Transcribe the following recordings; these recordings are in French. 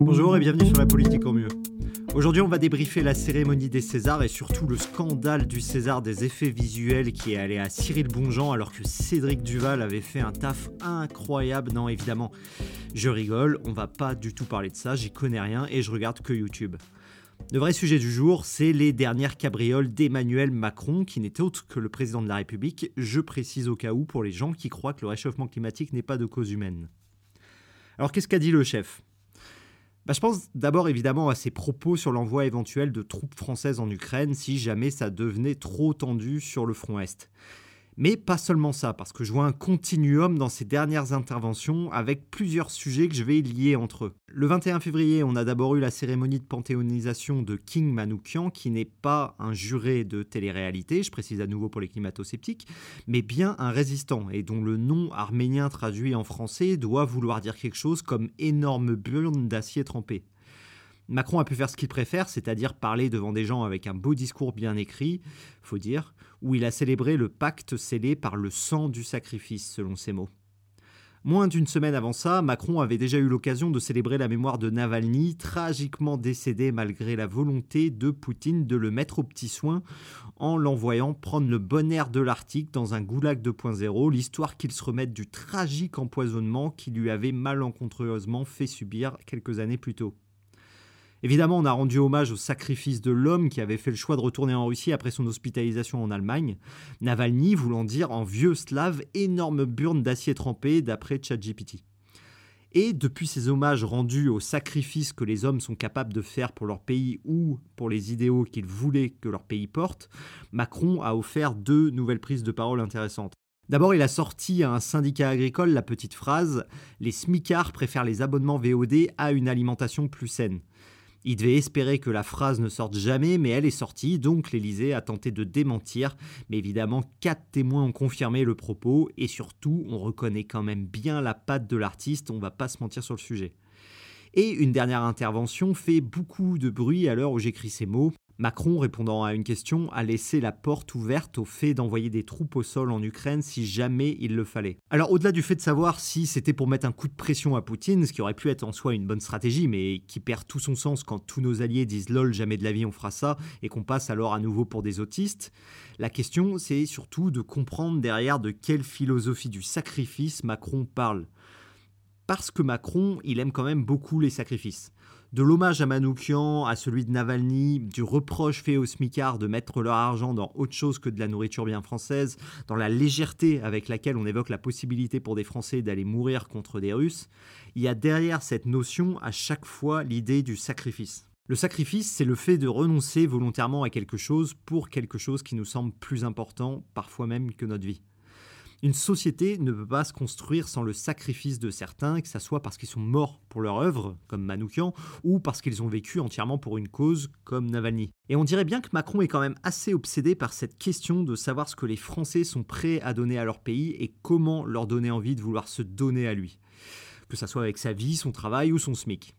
Bonjour et bienvenue sur la politique en mieux. Aujourd'hui, on va débriefer la cérémonie des Césars et surtout le scandale du César des effets visuels qui est allé à Cyril Bonjean alors que Cédric Duval avait fait un taf incroyable. Non, évidemment, je rigole, on va pas du tout parler de ça, j'y connais rien et je regarde que YouTube. Le vrai sujet du jour, c'est les dernières cabrioles d'Emmanuel Macron, qui n'est autre que le président de la République, je précise au cas où pour les gens qui croient que le réchauffement climatique n'est pas de cause humaine. Alors qu'est-ce qu'a dit le chef? Bah, je pense d'abord évidemment à ses propos sur l'envoi éventuel de troupes françaises en Ukraine si jamais ça devenait trop tendu sur le front Est. Mais pas seulement ça, parce que je vois un continuum dans ces dernières interventions avec plusieurs sujets que je vais lier entre eux. Le 21 février, on a d'abord eu la cérémonie de panthéonisation de King Manoukian, qui n'est pas un juré de télé-réalité, je précise à nouveau pour les climato-sceptiques, mais bien un résistant, et dont le nom arménien traduit en français doit vouloir dire quelque chose comme énorme burne d'acier trempé. Macron a pu faire ce qu'il préfère, c'est-à-dire parler devant des gens avec un beau discours bien écrit, faut dire, où il a célébré le pacte scellé par le sang du sacrifice, selon ses mots. Moins d'une semaine avant ça, Macron avait déjà eu l'occasion de célébrer la mémoire de Navalny, tragiquement décédé malgré la volonté de Poutine de le mettre au petit soin en l'envoyant prendre le bon air de l'Arctique dans un goulag 2.0, l'histoire qu'il se remette du tragique empoisonnement qui lui avait malencontreusement fait subir quelques années plus tôt. Évidemment, on a rendu hommage au sacrifice de l'homme qui avait fait le choix de retourner en Russie après son hospitalisation en Allemagne. Navalny voulant dire en vieux slave énorme burne d'acier trempé d'après ChatGPT. Et depuis ces hommages rendus au sacrifice que les hommes sont capables de faire pour leur pays ou pour les idéaux qu'ils voulaient que leur pays porte, Macron a offert deux nouvelles prises de parole intéressantes. D'abord, il a sorti à un syndicat agricole la petite phrase Les smicards préfèrent les abonnements VOD à une alimentation plus saine. Il devait espérer que la phrase ne sorte jamais, mais elle est sortie, donc l'Élysée a tenté de démentir. Mais évidemment, quatre témoins ont confirmé le propos, et surtout, on reconnaît quand même bien la patte de l'artiste, on va pas se mentir sur le sujet. Et une dernière intervention fait beaucoup de bruit à l'heure où j'écris ces mots. Macron, répondant à une question, a laissé la porte ouverte au fait d'envoyer des troupes au sol en Ukraine si jamais il le fallait. Alors au-delà du fait de savoir si c'était pour mettre un coup de pression à Poutine, ce qui aurait pu être en soi une bonne stratégie, mais qui perd tout son sens quand tous nos alliés disent lol jamais de la vie on fera ça, et qu'on passe alors à nouveau pour des autistes, la question c'est surtout de comprendre derrière de quelle philosophie du sacrifice Macron parle. Parce que Macron, il aime quand même beaucoup les sacrifices de l'hommage à Manoukian, à celui de Navalny, du reproche fait aux smicards de mettre leur argent dans autre chose que de la nourriture bien française, dans la légèreté avec laquelle on évoque la possibilité pour des Français d'aller mourir contre des Russes, il y a derrière cette notion à chaque fois l'idée du sacrifice. Le sacrifice, c'est le fait de renoncer volontairement à quelque chose pour quelque chose qui nous semble plus important, parfois même que notre vie. Une société ne peut pas se construire sans le sacrifice de certains, que ce soit parce qu'ils sont morts pour leur œuvre, comme Manoukian, ou parce qu'ils ont vécu entièrement pour une cause, comme Navalny. Et on dirait bien que Macron est quand même assez obsédé par cette question de savoir ce que les Français sont prêts à donner à leur pays et comment leur donner envie de vouloir se donner à lui. Que ce soit avec sa vie, son travail ou son SMIC.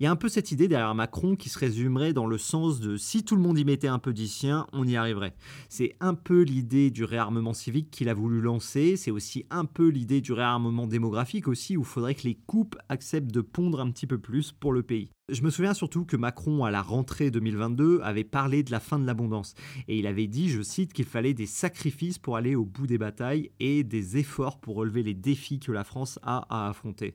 Il y a un peu cette idée derrière Macron qui se résumerait dans le sens de si tout le monde y mettait un peu d'y sien, on y arriverait. C'est un peu l'idée du réarmement civique qu'il a voulu lancer, c'est aussi un peu l'idée du réarmement démographique aussi où il faudrait que les coupes acceptent de pondre un petit peu plus pour le pays. Je me souviens surtout que Macron, à la rentrée 2022, avait parlé de la fin de l'abondance. Et il avait dit, je cite, qu'il fallait des sacrifices pour aller au bout des batailles et des efforts pour relever les défis que la France a à affronter.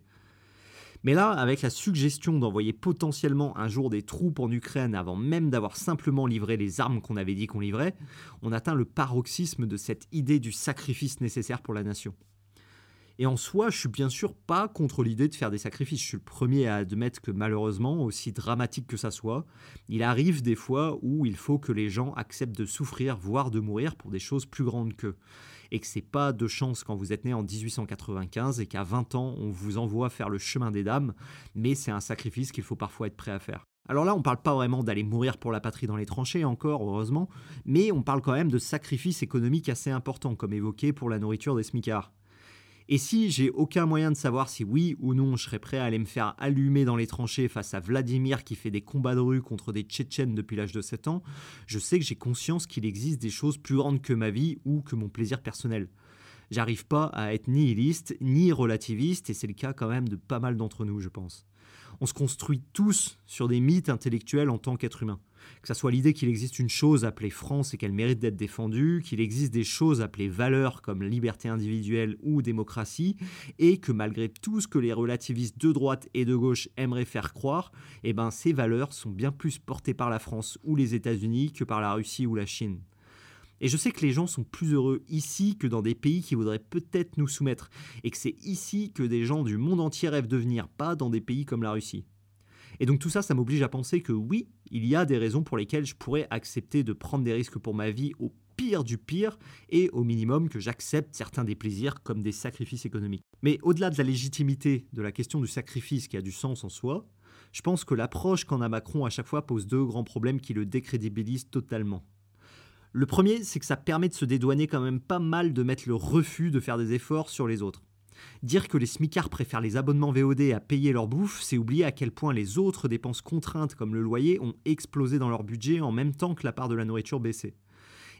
Mais là, avec la suggestion d'envoyer potentiellement un jour des troupes en Ukraine avant même d'avoir simplement livré les armes qu'on avait dit qu'on livrait, on atteint le paroxysme de cette idée du sacrifice nécessaire pour la nation. Et en soi, je suis bien sûr pas contre l'idée de faire des sacrifices. Je suis le premier à admettre que malheureusement, aussi dramatique que ça soit, il arrive des fois où il faut que les gens acceptent de souffrir, voire de mourir pour des choses plus grandes qu'eux et que c'est pas de chance quand vous êtes né en 1895 et qu'à 20 ans on vous envoie faire le chemin des dames, mais c'est un sacrifice qu'il faut parfois être prêt à faire. Alors là, on parle pas vraiment d'aller mourir pour la patrie dans les tranchées encore, heureusement, mais on parle quand même de sacrifices économiques assez importants, comme évoqué pour la nourriture des smicards. Et si j'ai aucun moyen de savoir si oui ou non je serais prêt à aller me faire allumer dans les tranchées face à Vladimir qui fait des combats de rue contre des Tchétchènes depuis l'âge de 7 ans, je sais que j'ai conscience qu'il existe des choses plus grandes que ma vie ou que mon plaisir personnel. J'arrive pas à être nihiliste ni relativiste et c'est le cas quand même de pas mal d'entre nous, je pense. On se construit tous sur des mythes intellectuels en tant qu'être humain. Que ce soit l'idée qu'il existe une chose appelée France et qu'elle mérite d'être défendue, qu'il existe des choses appelées valeurs comme liberté individuelle ou démocratie, et que malgré tout ce que les relativistes de droite et de gauche aimeraient faire croire, eh ben ces valeurs sont bien plus portées par la France ou les États-Unis que par la Russie ou la Chine. Et je sais que les gens sont plus heureux ici que dans des pays qui voudraient peut-être nous soumettre, et que c'est ici que des gens du monde entier rêvent de venir, pas dans des pays comme la Russie. Et donc tout ça, ça m'oblige à penser que oui, il y a des raisons pour lesquelles je pourrais accepter de prendre des risques pour ma vie au pire du pire, et au minimum que j'accepte certains des plaisirs comme des sacrifices économiques. Mais au-delà de la légitimité de la question du sacrifice qui a du sens en soi, je pense que l'approche qu'en a Macron à chaque fois pose deux grands problèmes qui le décrédibilisent totalement. Le premier, c'est que ça permet de se dédouaner quand même pas mal de mettre le refus de faire des efforts sur les autres. Dire que les smicards préfèrent les abonnements VOD à payer leur bouffe, c'est oublier à quel point les autres dépenses contraintes comme le loyer ont explosé dans leur budget en même temps que la part de la nourriture baissait.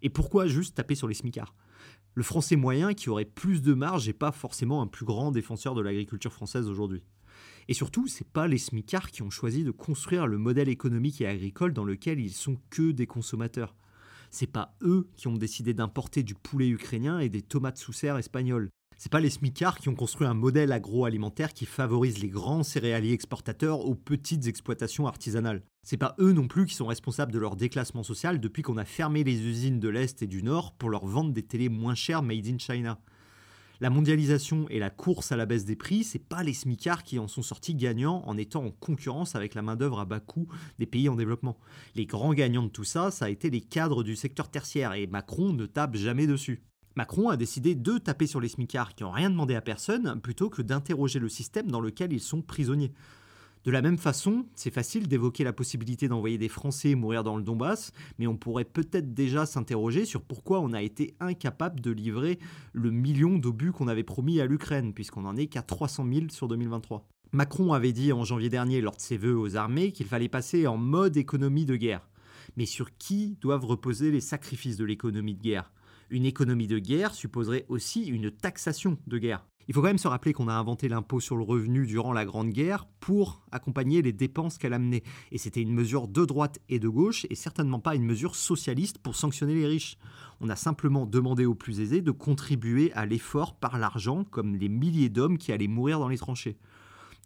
Et pourquoi juste taper sur les smicards? Le français moyen qui aurait plus de marge n'est pas forcément un plus grand défenseur de l'agriculture française aujourd'hui. Et surtout, c'est pas les smicards qui ont choisi de construire le modèle économique et agricole dans lequel ils sont que des consommateurs. C'est pas eux qui ont décidé d'importer du poulet ukrainien et des tomates sous serre espagnoles. C'est pas les smicards qui ont construit un modèle agroalimentaire qui favorise les grands céréaliers exportateurs aux petites exploitations artisanales. C'est pas eux non plus qui sont responsables de leur déclassement social depuis qu'on a fermé les usines de l'Est et du Nord pour leur vendre des télés moins chères made in China. La mondialisation et la course à la baisse des prix, c'est pas les smicards qui en sont sortis gagnants en étant en concurrence avec la main-d'œuvre à bas coût des pays en développement. Les grands gagnants de tout ça, ça a été les cadres du secteur tertiaire et Macron ne tape jamais dessus. Macron a décidé de taper sur les smicards qui n'ont rien demandé à personne plutôt que d'interroger le système dans lequel ils sont prisonniers. De la même façon, c'est facile d'évoquer la possibilité d'envoyer des Français mourir dans le Donbass, mais on pourrait peut-être déjà s'interroger sur pourquoi on a été incapable de livrer le million d'obus qu'on avait promis à l'Ukraine, puisqu'on n'en est qu'à 300 000 sur 2023. Macron avait dit en janvier dernier lors de ses vœux aux armées qu'il fallait passer en mode économie de guerre. Mais sur qui doivent reposer les sacrifices de l'économie de guerre? Une économie de guerre supposerait aussi une taxation de guerre. Il faut quand même se rappeler qu'on a inventé l'impôt sur le revenu durant la Grande Guerre pour accompagner les dépenses qu'elle amenait. Et c'était une mesure de droite et de gauche et certainement pas une mesure socialiste pour sanctionner les riches. On a simplement demandé aux plus aisés de contribuer à l'effort par l'argent, comme les milliers d'hommes qui allaient mourir dans les tranchées.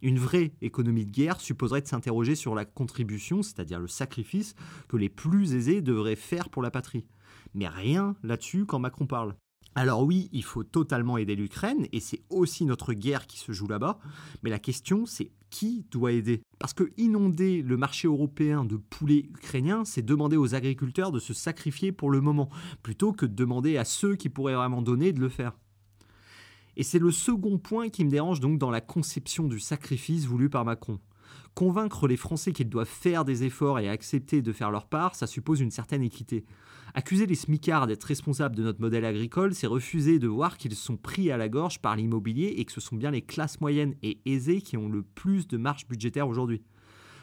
Une vraie économie de guerre supposerait de s'interroger sur la contribution, c'est-à-dire le sacrifice, que les plus aisés devraient faire pour la patrie. Mais rien là-dessus quand Macron parle. Alors oui, il faut totalement aider l'Ukraine, et c'est aussi notre guerre qui se joue là-bas, mais la question c'est qui doit aider? Parce que inonder le marché européen de poulets ukrainiens, c'est demander aux agriculteurs de se sacrifier pour le moment, plutôt que de demander à ceux qui pourraient vraiment donner de le faire. Et c'est le second point qui me dérange donc dans la conception du sacrifice voulu par Macron. Convaincre les Français qu'ils doivent faire des efforts et accepter de faire leur part, ça suppose une certaine équité. Accuser les smicards d'être responsables de notre modèle agricole, c'est refuser de voir qu'ils sont pris à la gorge par l'immobilier et que ce sont bien les classes moyennes et aisées qui ont le plus de marge budgétaire aujourd'hui.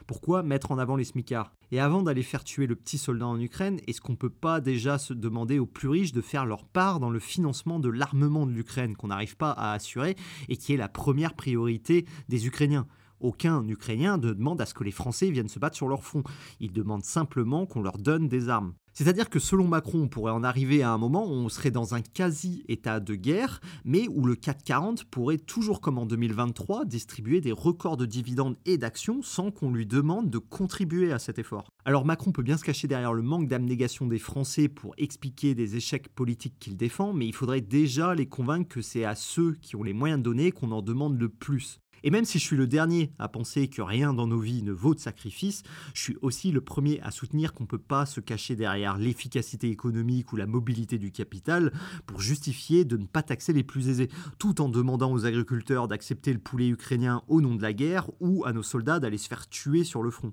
Pourquoi mettre en avant les smicards? Et avant d'aller faire tuer le petit soldat en Ukraine, est-ce qu'on ne peut pas déjà se demander aux plus riches de faire leur part dans le financement de l'armement de l'Ukraine qu'on n'arrive pas à assurer et qui est la première priorité des Ukrainiens? Aucun Ukrainien ne demande à ce que les Français viennent se battre sur leur front. Ils demandent simplement qu'on leur donne des armes. C'est-à-dire que selon Macron, on pourrait en arriver à un moment où on serait dans un quasi-état de guerre, mais où le 440 pourrait toujours comme en 2023 distribuer des records de dividendes et d'actions sans qu'on lui demande de contribuer à cet effort. Alors Macron peut bien se cacher derrière le manque d'abnégation des Français pour expliquer des échecs politiques qu'il défend, mais il faudrait déjà les convaincre que c'est à ceux qui ont les moyens de donner qu'on en demande le plus. Et même si je suis le dernier à penser que rien dans nos vies ne vaut de sacrifice, je suis aussi le premier à soutenir qu'on ne peut pas se cacher derrière l'efficacité économique ou la mobilité du capital pour justifier de ne pas taxer les plus aisés, tout en demandant aux agriculteurs d'accepter le poulet ukrainien au nom de la guerre ou à nos soldats d'aller se faire tuer sur le front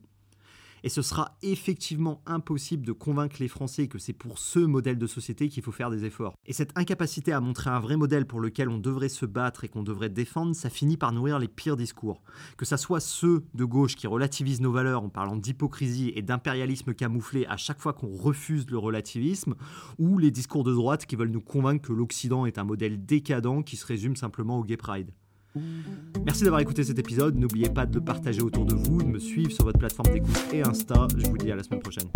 et ce sera effectivement impossible de convaincre les Français que c'est pour ce modèle de société qu'il faut faire des efforts. Et cette incapacité à montrer un vrai modèle pour lequel on devrait se battre et qu'on devrait défendre, ça finit par nourrir les pires discours. Que ça soit ceux de gauche qui relativisent nos valeurs en parlant d'hypocrisie et d'impérialisme camouflé à chaque fois qu'on refuse le relativisme, ou les discours de droite qui veulent nous convaincre que l'Occident est un modèle décadent qui se résume simplement au gay pride. Merci d'avoir écouté cet épisode. N'oubliez pas de le partager autour de vous, de me suivre sur votre plateforme d'écoute et Insta. Je vous dis à la semaine prochaine.